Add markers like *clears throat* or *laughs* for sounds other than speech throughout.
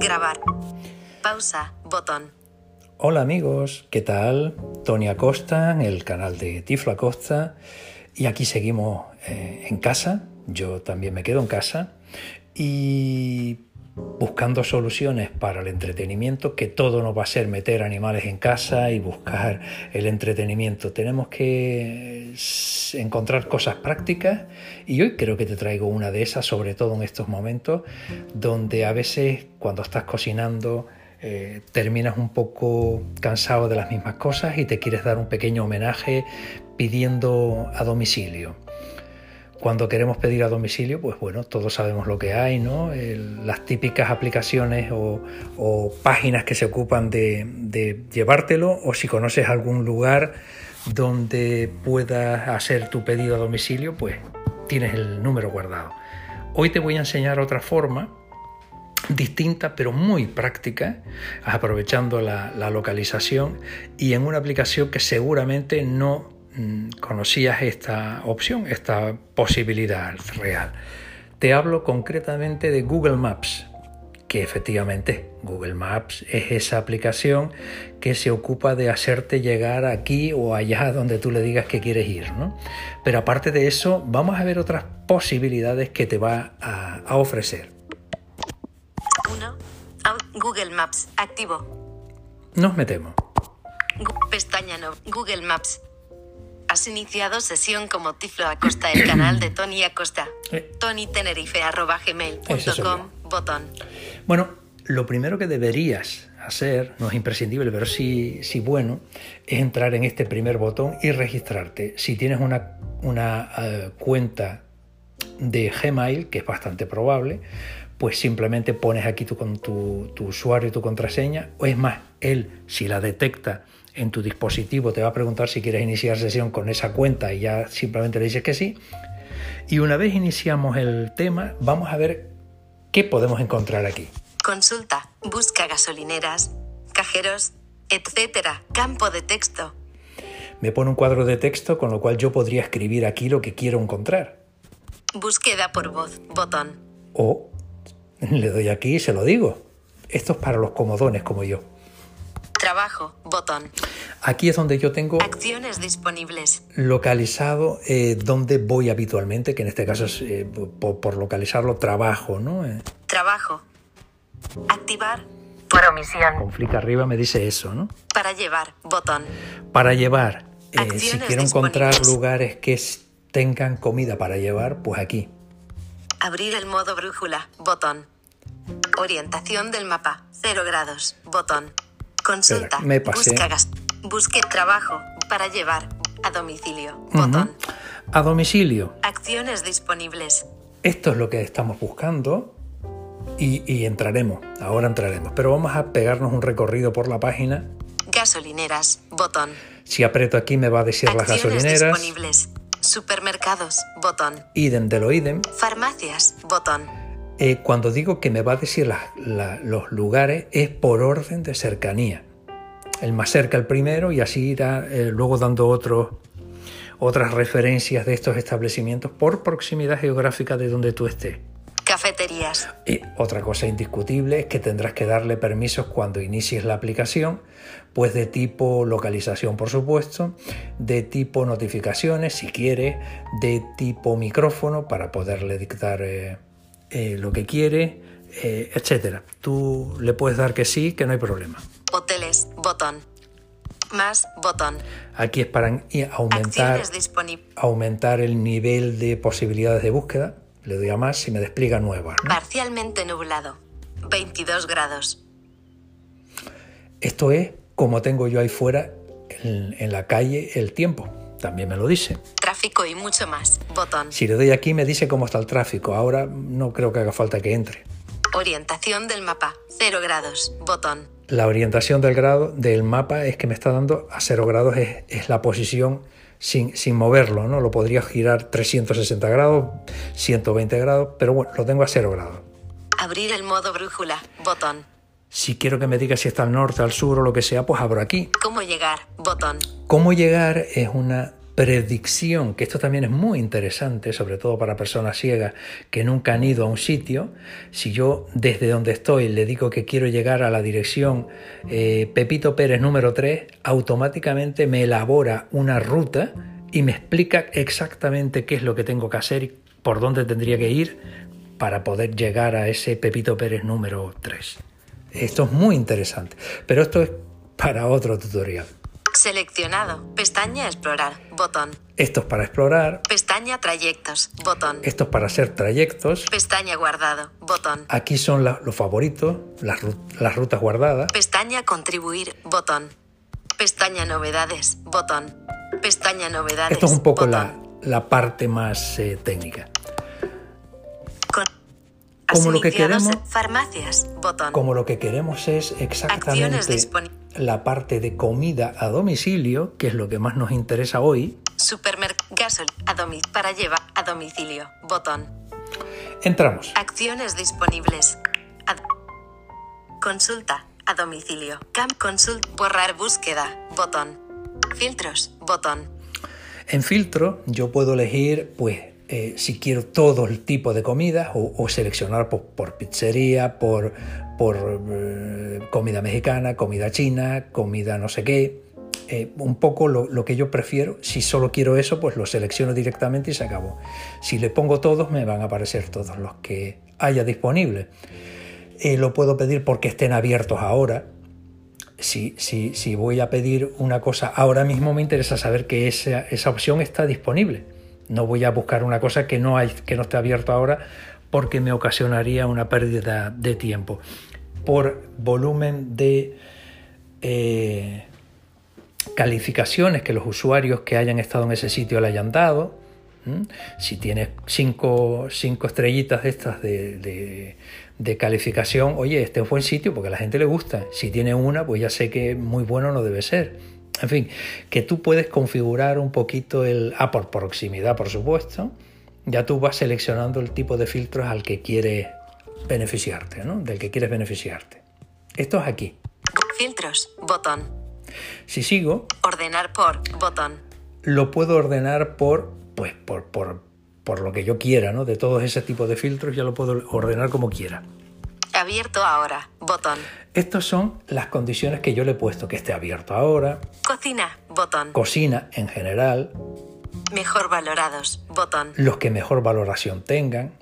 Grabar. Pausa. Botón. Hola amigos, ¿qué tal? Tony Acosta, en el canal de Tiflo Acosta. Y aquí seguimos eh, en casa. Yo también me quedo en casa. Y buscando soluciones para el entretenimiento, que todo no va a ser meter animales en casa y buscar el entretenimiento. Tenemos que encontrar cosas prácticas y hoy creo que te traigo una de esas, sobre todo en estos momentos, donde a veces cuando estás cocinando eh, terminas un poco cansado de las mismas cosas y te quieres dar un pequeño homenaje pidiendo a domicilio. Cuando queremos pedir a domicilio, pues bueno, todos sabemos lo que hay, ¿no? las típicas aplicaciones o, páginas que se ocupan de, llevártelo, o si conoces algún lugar donde puedas hacer tu pedido a domicilio, pues tienes el número guardado. Hoy te voy a enseñar otra forma distinta pero muy práctica, aprovechando la, la localización y en una aplicación que seguramente no conocías esta opción, esta posibilidad real. Te hablo concretamente de Google Maps, que efectivamente Google Maps es esa aplicación que se ocupa de hacerte llegar aquí o allá *laughs* donde tú le digas que quieres ir. ¿no? Pero aparte de eso, vamos a ver otras posibilidades que te va a, a ofrecer. 1. Google Maps activo. Nos metemos. Pestaña no. Google Maps Has iniciado sesión como Tiflo Acosta, el canal de Tony Acosta. Eh. TonyTenerife.gmail.com, botón. Bueno, lo primero que deberías hacer, no es imprescindible, pero sí, sí bueno, es entrar en este primer botón y registrarte. Si tienes una, una eh, cuenta de Gmail, que es bastante probable, pues simplemente pones aquí tu, con tu, tu usuario y tu contraseña, o es más, él, si la detecta, en tu dispositivo te va a preguntar si quieres iniciar sesión con esa cuenta y ya simplemente le dices que sí. Y una vez iniciamos el tema, vamos a ver qué podemos encontrar aquí. Consulta, busca gasolineras, cajeros, etcétera, campo de texto. Me pone un cuadro de texto con lo cual yo podría escribir aquí lo que quiero encontrar. Búsqueda por voz, botón. O le doy aquí y se lo digo. Esto es para los comodones como yo. Trabajo, botón. Aquí es donde yo tengo... Acciones disponibles. Localizado eh, donde voy habitualmente, que en este caso es eh, por, localizarlo trabajo, ¿no? Eh. Trabajo. Activar por omisión. Con arriba me dice eso, ¿no? Para llevar, botón. Para llevar. si quiero encontrar lugares que tengan comida para llevar, pues aquí. Abrir el modo brújula, botón. Orientación del mapa, 0 grados, botón. Consulta. me pasé. busque trabajo para llevar a domicilio. Botón. A domicilio. Acciones disponibles. Esto es lo que estamos buscando y, entraremos. Ahora entraremos. Pero vamos a pegarnos un recorrido por la página. Gasolineras. Botón. Si aprieto aquí me va a decir las gasolineras. disponibles. Supermercados. Botón. Idem de lo idem. Farmacias. Botón eh, cuando digo que me va a decir los lugares es por orden de cercanía. El más cerca el primero y así irá eh, luego dando otras referencias de estos establecimientos por proximidad geográfica de donde tú estés. Cafeterías. Y otra cosa indiscutible es que tendrás que darle permisos cuando inicies la aplicación, pues de tipo localización, por supuesto, de tipo notificaciones, si quieres, de tipo micrófono para poderle dictar eh, eh, lo que quiere, eh, etcétera. Tú le puedes dar que sí, que no hay problema. Hoteles, botón. Más, botón. Aquí es para aumentar, aumentar el nivel de posibilidades de búsqueda. Le doy a más y me despliega nueva. Parcialmente nublado. 22 grados. Esto es como tengo yo ahí fuera en la calle el tiempo. También me lo dice y mucho más. Botón. Si le doy aquí me dice cómo está el tráfico. Ahora no creo que haga falta que entre. Orientación del mapa. 0 grados. Botón. La orientación del grado del mapa es que me está dando a 0 grados es, la posición sin, sin, moverlo, ¿no? Lo podría girar 360 grados, 120 grados, pero bueno, lo tengo a 0 grados. Abrir el modo brújula. Botón. Si quiero que me diga si está al norte, al sur o lo que sea, pues abro aquí. ¿Cómo llegar? Botón. ¿Cómo llegar? Es una predicción, que esto también es muy interesante, sobre todo para personas ciegas que nunca han ido a un sitio. Si yo desde donde estoy le digo que quiero llegar a la dirección eh, Pepito Pérez número 3, automáticamente me elabora una ruta y me explica exactamente qué es lo que tengo que hacer y por dónde tendría que ir para poder llegar a ese Pepito Pérez número 3. Esto es muy interesante, pero esto es para otro tutorial. Seleccionado. Pestaña Explorar. Botón. Esto es para explorar. Pestaña Trayectos. Botón. Esto es para hacer trayectos. Pestaña Guardado. Botón. Aquí son la- los favoritos, las, ru- las rutas guardadas. Pestaña Contribuir. Botón. Pestaña Novedades. Botón. Pestaña Novedades. Esto es un poco la, la parte más eh, técnica. Con- Como lo que queremos- Farmacias. Botón. Como lo que queremos es exactamente. La parte de comida a domicilio, que es lo que más nos interesa hoy, Supermercado. Gasol. A domi- para llevar a domicilio. Botón. entramos. Acciones disponibles. Ad- Consulta. A domicilio. Camp Consult. Borrar búsqueda. Botón. Filtros. Botón. En filtro yo puedo elegir pues eh, si quiero todo el tipo de comida o, seleccionar por, pizzería, por, eh, comida mexicana, comida china, comida no sé qué. Eh, un poco lo, lo que yo prefiero. Si solo quiero eso, pues lo selecciono directamente y se acabó. Si le pongo todos, me van a aparecer todos los que haya disponibles. Eh, lo puedo pedir porque estén abiertos ahora si, si, si voy a pedir una cosa ahora mismo, me interesa saber que esa, esa opción está disponible. No voy a buscar una cosa que no, hay, que no esté abierto ahora porque me ocasionaría una pérdida de tiempo. Por volumen de eh, calificaciones que los usuarios que hayan estado en ese sitio le hayan dado. Si tienes cinco, cinco estrellitas de estas de, de- de calificación, oye, este es buen sitio porque a la gente le gusta. Si tiene una, pues ya sé que muy bueno no debe ser. En fin, que tú puedes configurar un poquito el... Ah, por proximidad, por supuesto. Ya tú vas seleccionando el tipo de filtros al que quieres beneficiarte, ¿no? Del que quieres beneficiarte. Esto es aquí. Filtros. Botón. Si sigo, Ordenar por. Botón. lo puedo ordenar por, pues, por, por, por lo que yo quiera, ¿no? De todos ese tipo de filtros ya lo puedo ordenar como quiera. Abierto ahora. Botón. Estas son las condiciones que yo le he puesto, que esté abierto ahora, Cocina. Botón. cocina en general, Mejor valorados. Botón. los que mejor valoración tengan.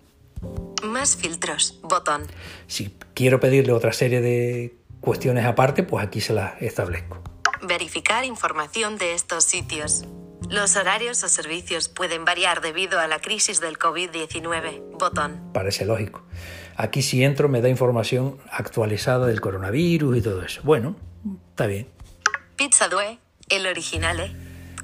Más filtros. Botón. Si quiero pedirle otra serie de cuestiones aparte, pues aquí se las establezco. Verificar información de estos sitios. Los horarios o servicios pueden variar debido a la crisis del COVID-19. Botón. Parece lógico. Aquí si entro me da información actualizada del coronavirus y todo eso. Bueno, está bien. Pizza Due, el original, ¿eh?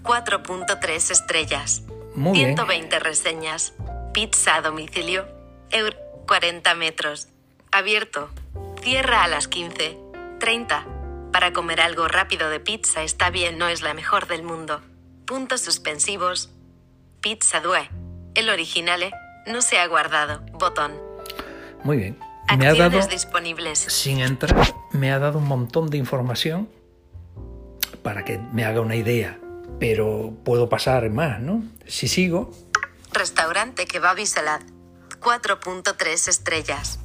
4.3 estrellas. Muy bien. 120 reseñas. Pizza a domicilio. Eur 40 metros. Abierto. Cierra a las 15. 30. Para comer algo rápido de pizza está bien, no es la mejor del mundo. Puntos suspensivos. Pizza Due. El original, ¿eh? No se ha guardado. Botón. Muy bien. Me ha dado, disponibles. sin entrar, me ha dado un montón de información para que me haga una idea, pero puedo pasar más, ¿no? Si sigo, Restaurante Kebab y Salad. 4.3 estrellas.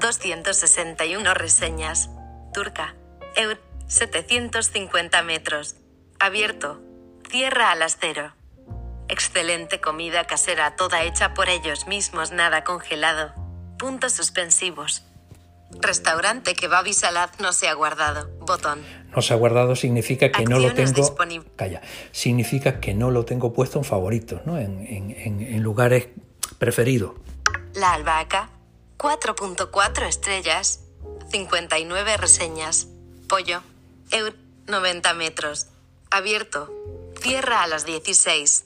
261 reseñas. Turca. Eur. 750 metros. Abierto. Cierra a las cero. Excelente comida casera toda hecha por ellos mismos, nada congelado. Puntos suspensivos. Restaurante Kebab y Salad no se ha guardado. Botón. no se ha guardado significa que no lo tengo. Calla. Significa que no lo tengo puesto en favoritos, ¿no? En, en- en- en lugares preferidos. La Albahaca, 4.4 estrellas, 59 reseñas. Pollo, Eur, 90 metros. Abierto. Cierra a las 16.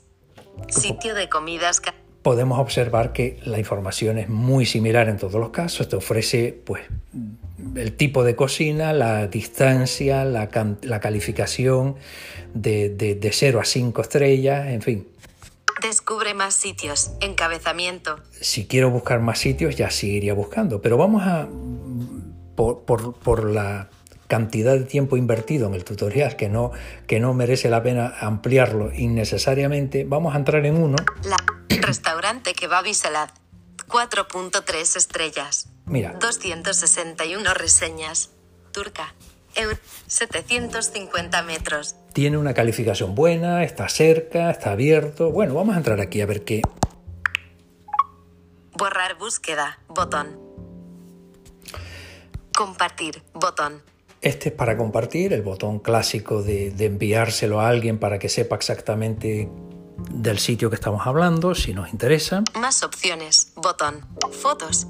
Sitio de comidas. ca- podemos observar que la información es muy similar en todos los casos. Te ofrece pues, el tipo de cocina, la distancia, la, calificación de, de, de 0 a 5 estrellas, en fin. Descubre más sitios. Encabezamiento. Si quiero buscar más sitios, ya sí iría buscando. Pero vamos a, por, por- por la cantidad de tiempo invertido en el tutorial que no, que no merece la pena ampliarlo innecesariamente, vamos a entrar en uno. La restaurante Kebab y Salad. 4.3 estrellas. Mira. 261 reseñas. Turca. Eur 750 metros. Tiene una calificación buena, está cerca, está abierto. Bueno, vamos a entrar aquí a ver qué. Borrar búsqueda. Botón. Compartir. Botón. Este es para compartir, el botón clásico de, de, enviárselo a alguien para que sepa exactamente del sitio que estamos hablando, si nos interesa. Más opciones. Botón. Fotos.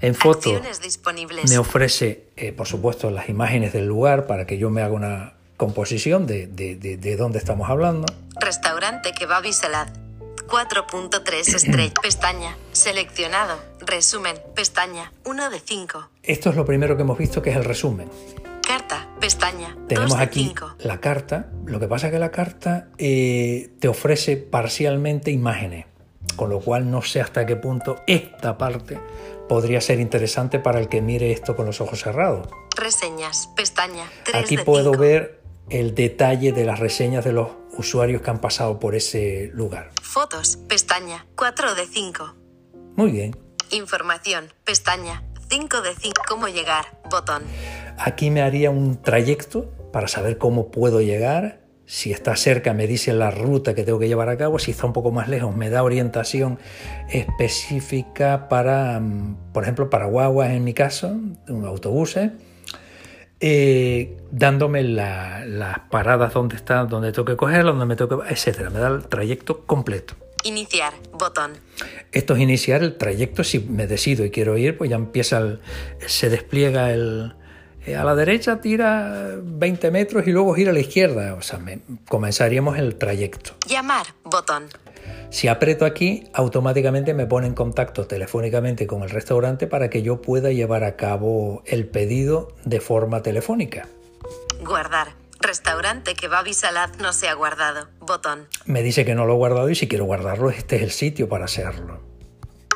En foto Acciones disponibles. me ofrece, eh, por supuesto, las imágenes del lugar para que yo me haga una composición de, de, de, de dónde estamos hablando. Restaurante Kebab y Salad. 4.3 estrella. Pestaña. Seleccionado. Resumen. Pestaña. 1 de 5. Esto es lo primero que hemos visto, que es el resumen. Pestaña. Tenemos 2 de aquí 5. la carta. Lo que pasa es que la carta eh, te ofrece parcialmente imágenes, con lo cual no sé hasta qué punto esta parte podría ser interesante para el que mire esto con los ojos cerrados. Reseñas. Pestaña. 3 Aquí de puedo 5. ver el detalle de las reseñas de los usuarios que han pasado por ese lugar. Fotos. Pestaña. 4 de 5. Muy bien. Información. Pestaña. 5 de 5. ¿Cómo llegar? Botón. Aquí me haría un trayecto para saber cómo puedo llegar. Si está cerca me dice la ruta que tengo que llevar a cabo. Si está un poco más lejos me da orientación específica para, mm, por ejemplo, para guaguas en mi caso, un autobuses. eh, dándome la- las paradas donde está, donde tengo que cogerlas, donde me tengo que, etcétera. Me da el trayecto completo. Iniciar. Botón. Esto es iniciar el trayecto. Si me decido y quiero ir, pues ya empieza el, se despliega el eh, a la derecha tira 20 metros y luego gira a la izquierda. O sea, me- comenzaríamos el trayecto. Llamar. Botón. Si aprieto aquí, automáticamente me pone en contacto telefónicamente con el restaurante para que yo pueda llevar a cabo el pedido de forma telefónica. Guardar. Restaurante Kebab y Salad no se ha guardado. Botón. Me dice que no lo he guardado y si quiero guardarlo, este es el sitio para hacerlo.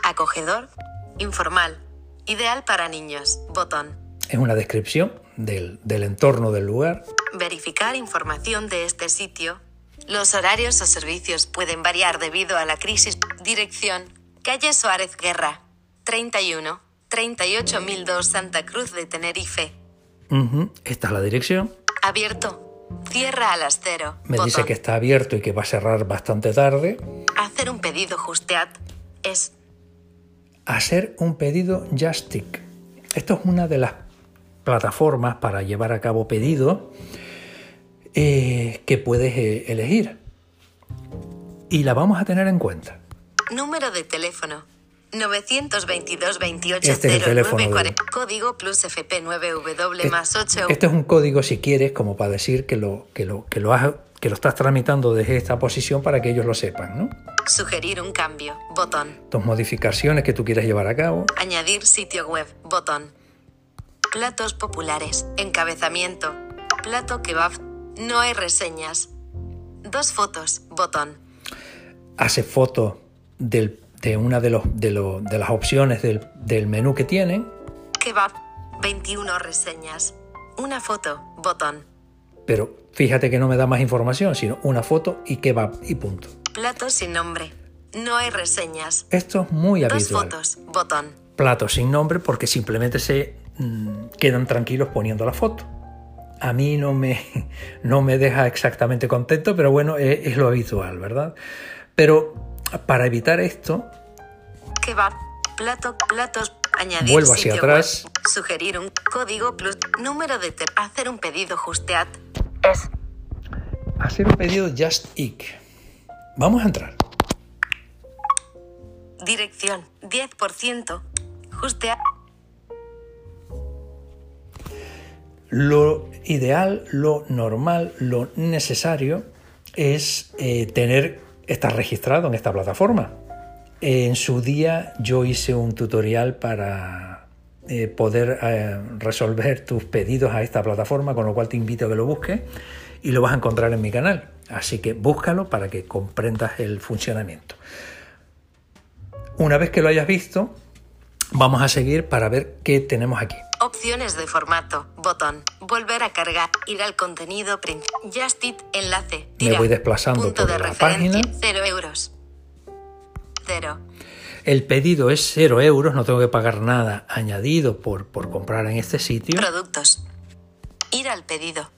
Acogedor. Informal. Ideal para niños. Botón. Es una descripción del, del entorno del lugar. Verificar información de este sitio. Los horarios o servicios pueden variar debido a la crisis. Dirección. Calle Suárez Guerra. 31. 38002 Santa Cruz de Tenerife. Ujú, Esta es la dirección. Abierto. Cierra a las 0. Me dice que está abierto y que va a cerrar bastante tarde. Hacer un pedido Justeat es Hacer un pedido Justic. Esto es una de las plataformas para llevar a cabo pedidos eh, que puedes eh, elegir. Y la vamos a tener en cuenta. número de teléfono. 922 28 Este es el teléfono de- 0940. Código plus FP9W más 8. Este es un código, si quieres, como para decir que lo, que lo, que lo, has- que lo estás tramitando desde esta posición para que ellos lo sepan. ¿no? Sugerir un cambio. Botón. Tus modificaciones que tú quieras llevar a cabo. Añadir sitio web. Botón. Platos populares. Encabezamiento. Plato kebab. No hay reseñas. Dos fotos. Botón. Hace fotos del- de una de, los, de, los- de las opciones del, del menú que tienen. Kebab. 21 reseñas. Una foto. Botón. Pero fíjate que no me da más información, sino una foto y kebab y punto. Plato sin nombre. No hay reseñas. Esto es muy Dos habitual. fotos. Botón. Platos sin nombre porque simplemente se mm, quedan tranquilos poniendo la foto. A mí no me, *laughs* no me deja exactamente contento, pero bueno, es, es lo habitual, ¿verdad? Pero para evitar esto, Kebab. Plato. Platos. Añadir Vuelvo hacia sitio atrás. web. Sugerir un código plus. Número de Hacer un pedido Justeat. Es hacer un pedido Just Eat. Vamos a entrar. dirección 10%. Justeat. Lo ideal, lo normal, lo necesario es eh, tener, estar registrado en esta plataforma. En su día yo hice un tutorial para eh, poder eh, resolver tus pedidos a esta plataforma, con lo cual te invito a que lo busques y lo vas a encontrar en mi canal. Así que búscalo para que comprendas el funcionamiento. Una vez que lo hayas visto, vamos a seguir para ver qué tenemos aquí. Opciones de formato. Botón. Volver a cargar. Ir al contenido principal. Just It. Enlace. Me Tira. voy desplazando Punto por de la referencia. página. 0 euros. 0. El pedido es 0 euros, no tengo que pagar nada añadido por, por comprar en este sitio. Productos. Ir al pedido.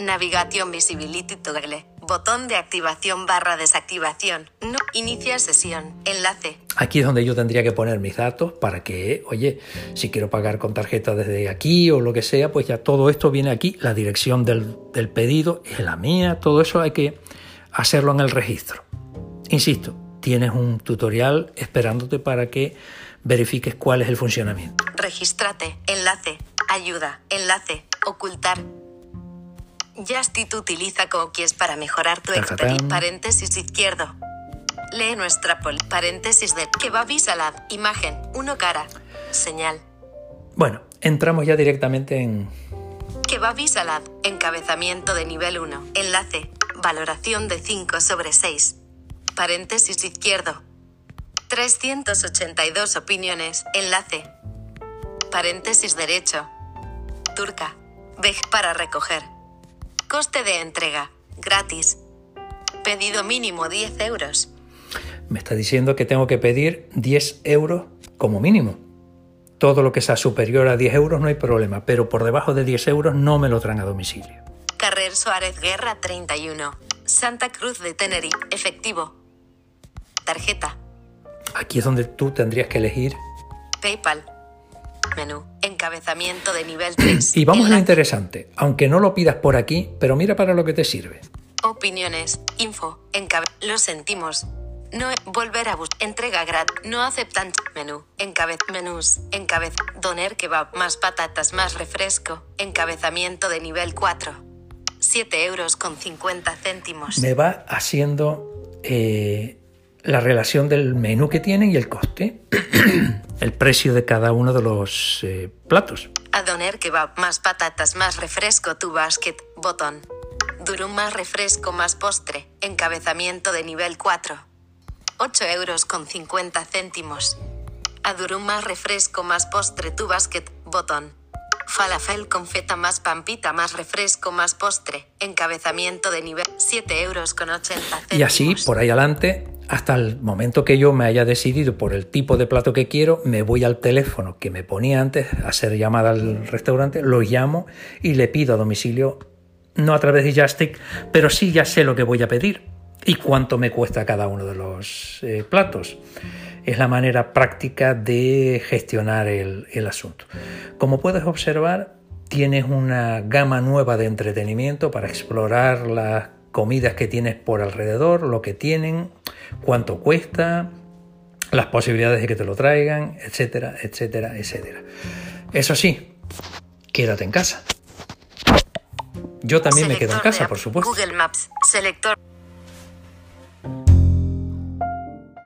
Navigation Visibility Toggle. Botón de activación barra desactivación. No. Inicia sesión. Enlace. Aquí es donde yo tendría que poner mis datos para que, oye, si quiero pagar con tarjeta desde aquí o lo que sea, pues ya todo esto viene aquí. La dirección del, del pedido es la mía, todo eso hay que hacerlo en el registro. Insisto, tienes un tutorial esperándote para que verifiques cuál es el funcionamiento. Regístrate. Enlace. Ayuda. Enlace. Ocultar. Justit utiliza cookies para mejorar tu experiencia. Paréntesis izquierdo. Lee nuestra pol. Paréntesis de Kebab y salad. Imagen. Uno cara. Señal. Bueno, entramos ya directamente en, Kebab y salad. Encabezamiento de nivel 1. Enlace. Valoración de 5 sobre 6. Paréntesis izquierdo. 382 opiniones. Enlace. Paréntesis derecho. Turca. Veg para recoger. Coste de entrega. Gratis. Pedido mínimo 10 euros. Me está diciendo que tengo que pedir 10 euros como mínimo. Todo lo que sea superior a 10 euros no hay problema, pero por debajo de 10 euros no me lo traen a domicilio. Carrer Suárez Guerra 31. Santa Cruz de Tenerife. Efectivo. Tarjeta. Aquí es donde tú tendrías que elegir. PayPal. Menú. Encabezamiento de nivel 3. Y vamos a lo interesante, aunque no lo pidas por aquí, pero mira para lo que te sirve. Opiniones. Info. Encabe. Lo sentimos. No. Volver a buscar. Entrega gratis. No aceptan. Menú. Encabez. Menús. Encabez. Doner kebab. Más patatas. Más refresco. Encabezamiento de nivel 4. 7 euros con 50 céntimos. Me va haciendo eh, la relación del menú que tienen y el coste, *clears throat* el precio de cada uno de los eh, platos. A doner kebab. Más patatas. Más refresco. Tu basket. Botón. Durum más refresco. Más postre. Encabezamiento de nivel 4. 8 euros con 50 céntimos. A durum más refresco más postre tu basket, botón. Falafel con feta más pampita más refresco más postre. Encabezamiento de nivel 7 euros con 80 céntimos. Y así, por ahí adelante, hasta el momento que yo me haya decidido por el tipo de plato que quiero, me voy al teléfono que me ponía antes a hacer llamada al restaurante, lo llamo y le pido a domicilio, no a través de Justic, pero sí ya sé lo que voy a pedir y cuánto me cuesta cada uno de los eh, platos. Es la manera práctica de gestionar el, el asunto. Como puedes observar, tienes una gama nueva de entretenimiento para explorar las comidas que tienes por alrededor, lo que tienen, cuánto cuesta, las posibilidades de que te lo traigan, etcétera, etcétera, etcétera. Eso sí, quédate en casa. Yo también me quedo en casa, por supuesto. Google Maps. Selector.